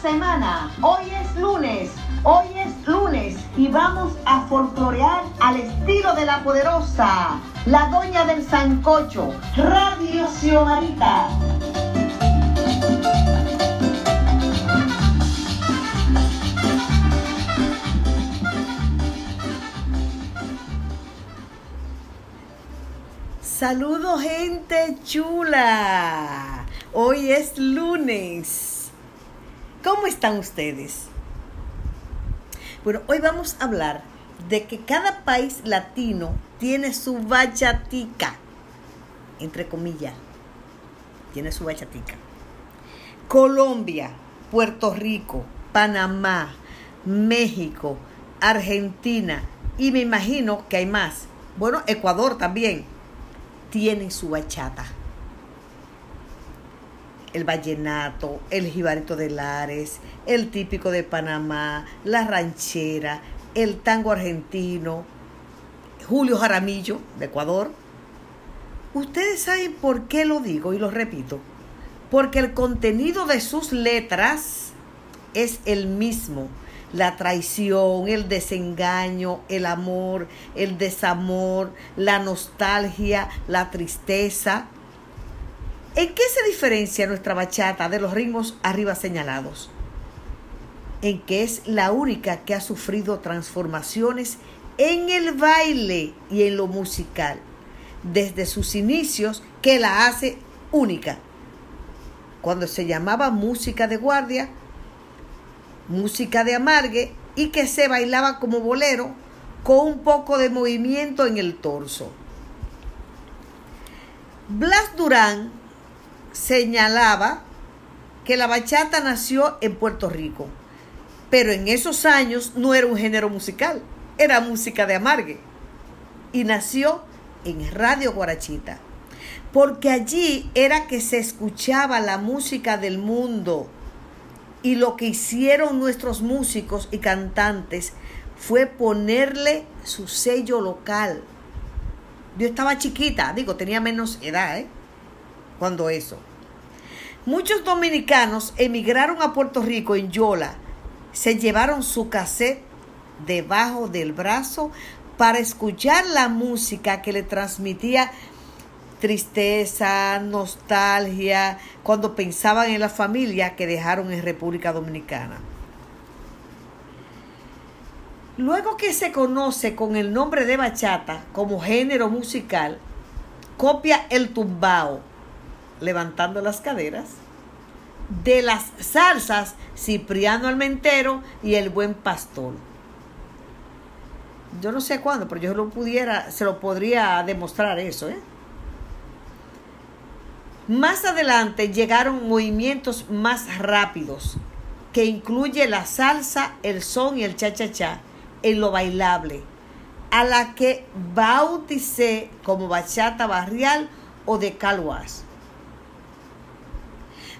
semana. Hoy es lunes. Hoy es lunes y vamos a folclorear al estilo de la poderosa, la doña del sancocho, Radio Xiomarita. Saludos gente chula. Hoy es lunes. ¿Cómo están ustedes? Bueno, hoy vamos a hablar de que cada país latino tiene su bachatica, entre comillas, tiene su bachatica. Colombia, Puerto Rico, Panamá, México, Argentina y me imagino que hay más. Bueno, Ecuador también tienen su bachata. El vallenato, el jibarito de Lares, el típico de Panamá, la ranchera, el tango argentino, Julio Jaramillo de Ecuador. Ustedes saben por qué lo digo y lo repito. Porque el contenido de sus letras es el mismo la traición, el desengaño, el amor, el desamor, la nostalgia, la tristeza. ¿En qué se diferencia nuestra bachata de los ritmos arriba señalados? En que es la única que ha sufrido transformaciones en el baile y en lo musical, desde sus inicios, que la hace única. Cuando se llamaba música de guardia, música de amargue y que se bailaba como bolero con un poco de movimiento en el torso. Blas Durán señalaba que la bachata nació en Puerto Rico, pero en esos años no era un género musical, era música de amargue y nació en Radio Guarachita, porque allí era que se escuchaba la música del mundo y lo que hicieron nuestros músicos y cantantes fue ponerle su sello local. Yo estaba chiquita, digo, tenía menos edad, ¿eh? Cuando eso. Muchos dominicanos emigraron a Puerto Rico en Yola. Se llevaron su cassette debajo del brazo para escuchar la música que le transmitía tristeza, nostalgia, cuando pensaban en la familia que dejaron en República Dominicana. Luego que se conoce con el nombre de bachata como género musical, copia el tumbao, levantando las caderas, de las salsas Cipriano Almentero y el Buen Pastor. Yo no sé cuándo, pero yo lo pudiera, se lo podría demostrar eso, ¿eh? Más adelante llegaron movimientos más rápidos, que incluye la salsa, el son y el cha-cha-cha en lo bailable, a la que bauticé como bachata barrial o de calwas.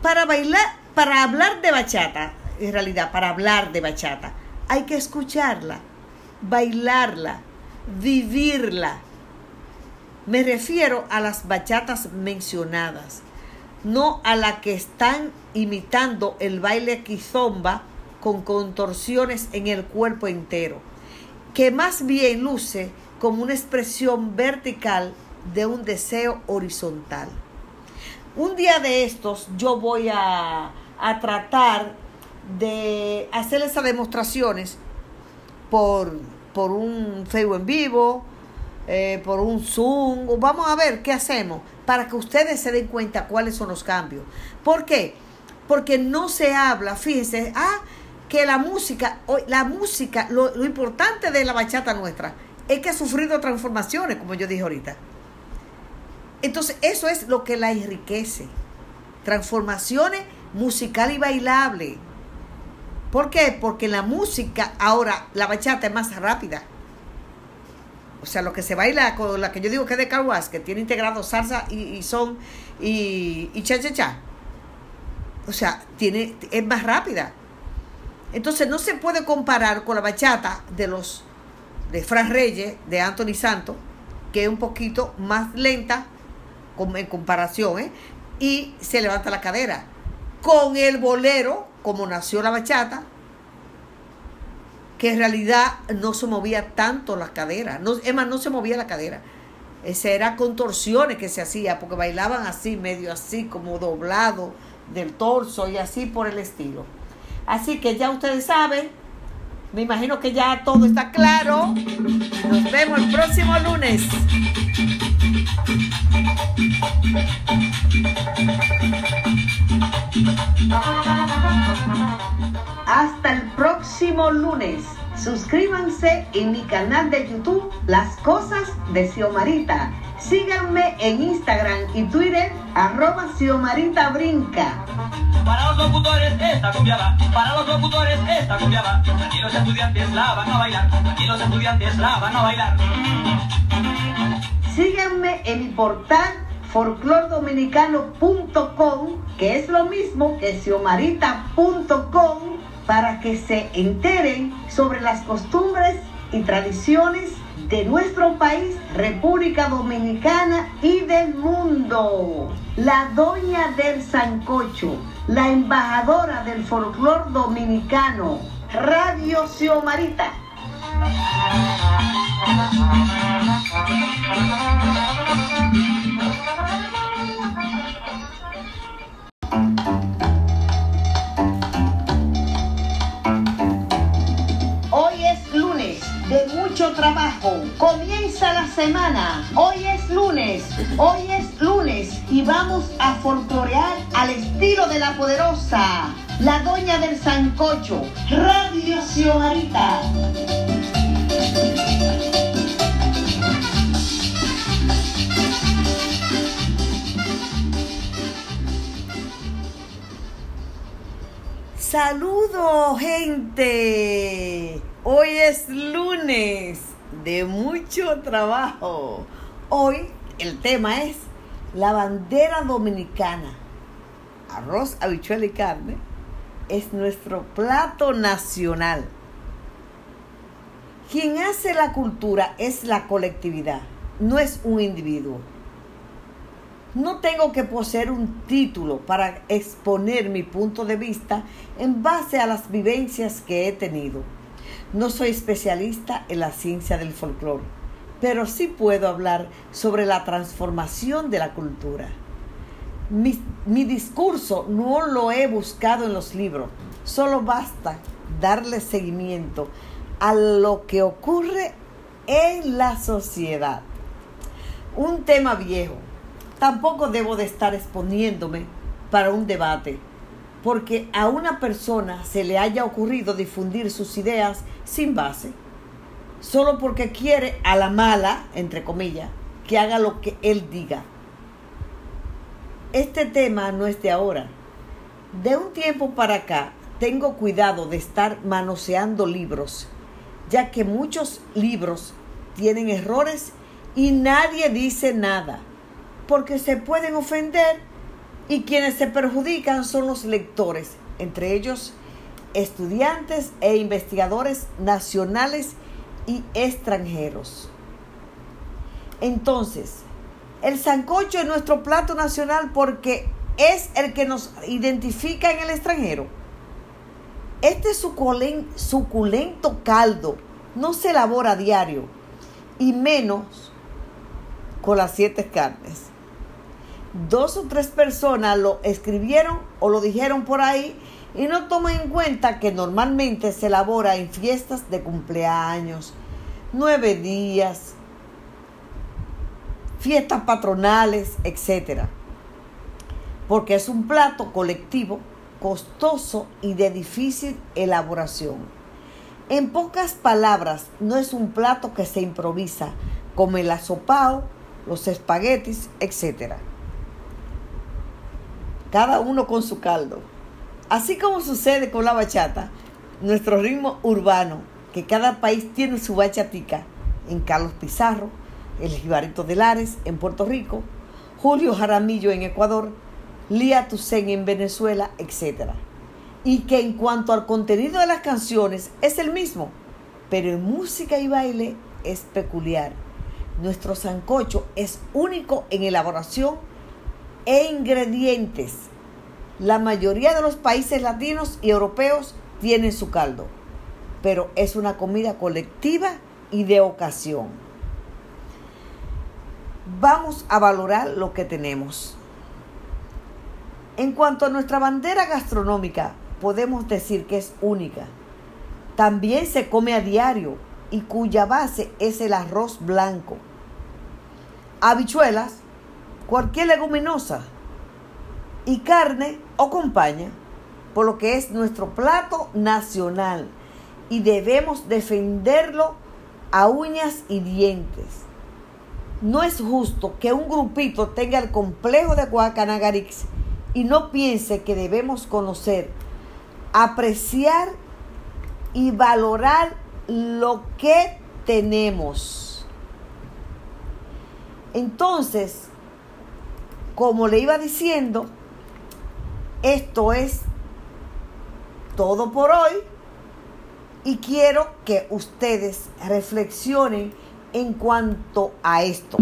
Para bailar, para hablar de bachata, en realidad, para hablar de bachata, hay que escucharla, bailarla, vivirla me refiero a las bachatas mencionadas, no a la que están imitando el baile quizomba con contorsiones en el cuerpo entero, que más bien luce como una expresión vertical de un deseo horizontal. Un día de estos yo voy a, a tratar de hacer esas demostraciones por, por un Facebook en vivo, eh, por un Zoom. Vamos a ver qué hacemos para que ustedes se den cuenta cuáles son los cambios. ¿Por qué? Porque no se habla, fíjense, ah, que la música, la música, lo, lo importante de la bachata nuestra es que ha sufrido transformaciones, como yo dije ahorita. Entonces, eso es lo que la enriquece. Transformaciones musical y bailable. ¿Por qué? Porque la música, ahora, la bachata es más rápida o sea, lo que se baila con la que yo digo que es de carwas, que tiene integrado salsa y, son y, cha cha cha. O sea, tiene, es más rápida. Entonces no se puede comparar con la bachata de los de Fran Reyes, de Anthony Santos, que es un poquito más lenta en comparación, ¿eh? y se levanta la cadera. Con el bolero como nació la bachata, que en realidad no se movía tanto la cadera, no, es más, no se movía la cadera. Ese era contorsiones que se hacía, porque bailaban así, medio así, como doblado del torso y así por el estilo. Así que ya ustedes saben, me imagino que ya todo está claro. Nos vemos el próximo lunes. Hasta el próximo lunes. Suscríbanse en mi canal de YouTube Las Cosas de Xiomarita. Síganme en Instagram y Twitter arroba Xiomarita Brinca. Para los locutores esta cumbia va, para los locutores esta cumbia va. Aquí los estudiantes la van a bailar, aquí los estudiantes la van a bailar. Síganme en mi portal folclordominicano.com, que es lo mismo que xiomarita.com, para que se enteren sobre las costumbres y tradiciones de nuestro país, República Dominicana y del mundo. La doña del Sancocho, la embajadora del folclor dominicano, Radio Xiomarita. Trabajo. Comienza la semana. Hoy es lunes. Hoy es lunes y vamos a folclorear al estilo de la poderosa, la doña del Sancocho, Radio Xiomarita. Saludos, gente. Hoy es lunes de mucho trabajo. Hoy el tema es la bandera dominicana. Arroz, habichuela y carne es nuestro plato nacional. Quien hace la cultura es la colectividad, no es un individuo. No tengo que poseer un título para exponer mi punto de vista en base a las vivencias que he tenido. No soy especialista en la ciencia del folclore, pero sí puedo hablar sobre la transformación de la cultura. Mi, discurso no lo he buscado en los libros, solo basta darle seguimiento a lo que ocurre en la sociedad. Un tema viejo, tampoco debo de estar exponiéndome para un debate, porque a una persona se le haya ocurrido difundir sus ideas sin base, solo porque quiere a la mala, entre comillas, que haga lo que él diga. Este tema no es de ahora. De un tiempo para acá tengo cuidado de estar manoseando libros, ya que muchos libros tienen errores y nadie dice nada porque se pueden ofender y quienes se perjudican son los lectores, entre ellos estudiantes e investigadores nacionales y extranjeros. Entonces, el sancocho es nuestro plato nacional porque es el que nos identifica en el extranjero. Este suculento caldo no se elabora a diario y menos con las siete carnes dos o tres personas lo escribieron o lo dijeron por ahí y no toman en cuenta que normalmente se elabora en fiestas de cumpleaños, nueve días, fiestas patronales, etc. Porque es un plato colectivo, costoso y de difícil elaboración. En pocas palabras, no es un plato que se improvisa, como el asopao, los espaguetis, etcétera cada uno con su caldo. Así como sucede con la bachata, nuestro ritmo urbano, que cada país tiene su bachatica, en Carlos Pizarro, el Jibarito de Lares en Puerto Rico, Julio Jaramillo en Ecuador, Lía Tucen en Venezuela, etc. Y que en cuanto al contenido de las canciones es el mismo, pero en música y baile es peculiar. Nuestro sancocho es único en elaboración e ingredientes. La mayoría de los países latinos y europeos tienen su caldo, pero es una comida colectiva y de ocasión. Vamos a valorar lo que tenemos. En cuanto a nuestra bandera gastronómica, podemos decir que es única. También se come a diario y cuya base es el arroz blanco. Habichuelas, cualquier leguminosa y carne o compañía, por lo que es nuestro plato nacional y debemos defenderlo a uñas y dientes. No es justo que un grupito tenga el complejo de Guacanagarix y no piense que debemos conocer, apreciar y valorar lo que tenemos. Entonces, como le iba diciendo, esto es todo por hoy y quiero que ustedes reflexionen en cuanto a esto.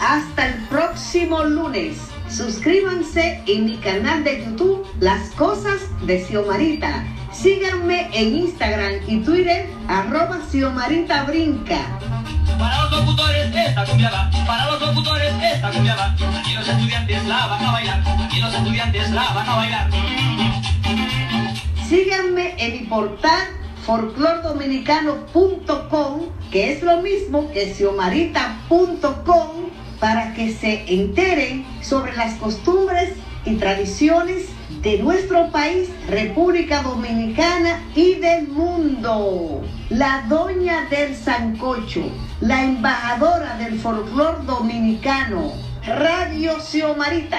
Hasta el próximo lunes. Suscríbanse en mi canal de YouTube Las Cosas de Xiomarita. Síganme en Instagram y Twitter arroba Xiomarita Brinca. Para los locutores esta cumbia va, para los locutores esta cumbia va. Aquí los estudiantes la van a bailar, aquí los estudiantes la van a bailar. Síganme en mi portal folclordominicano.com, que es lo mismo que xiomarita.com, para que se enteren sobre las costumbres y tradiciones de nuestro país, República Dominicana y del mundo. La doña del Sancocho, la embajadora del folclor dominicano, Radio Xiomarita.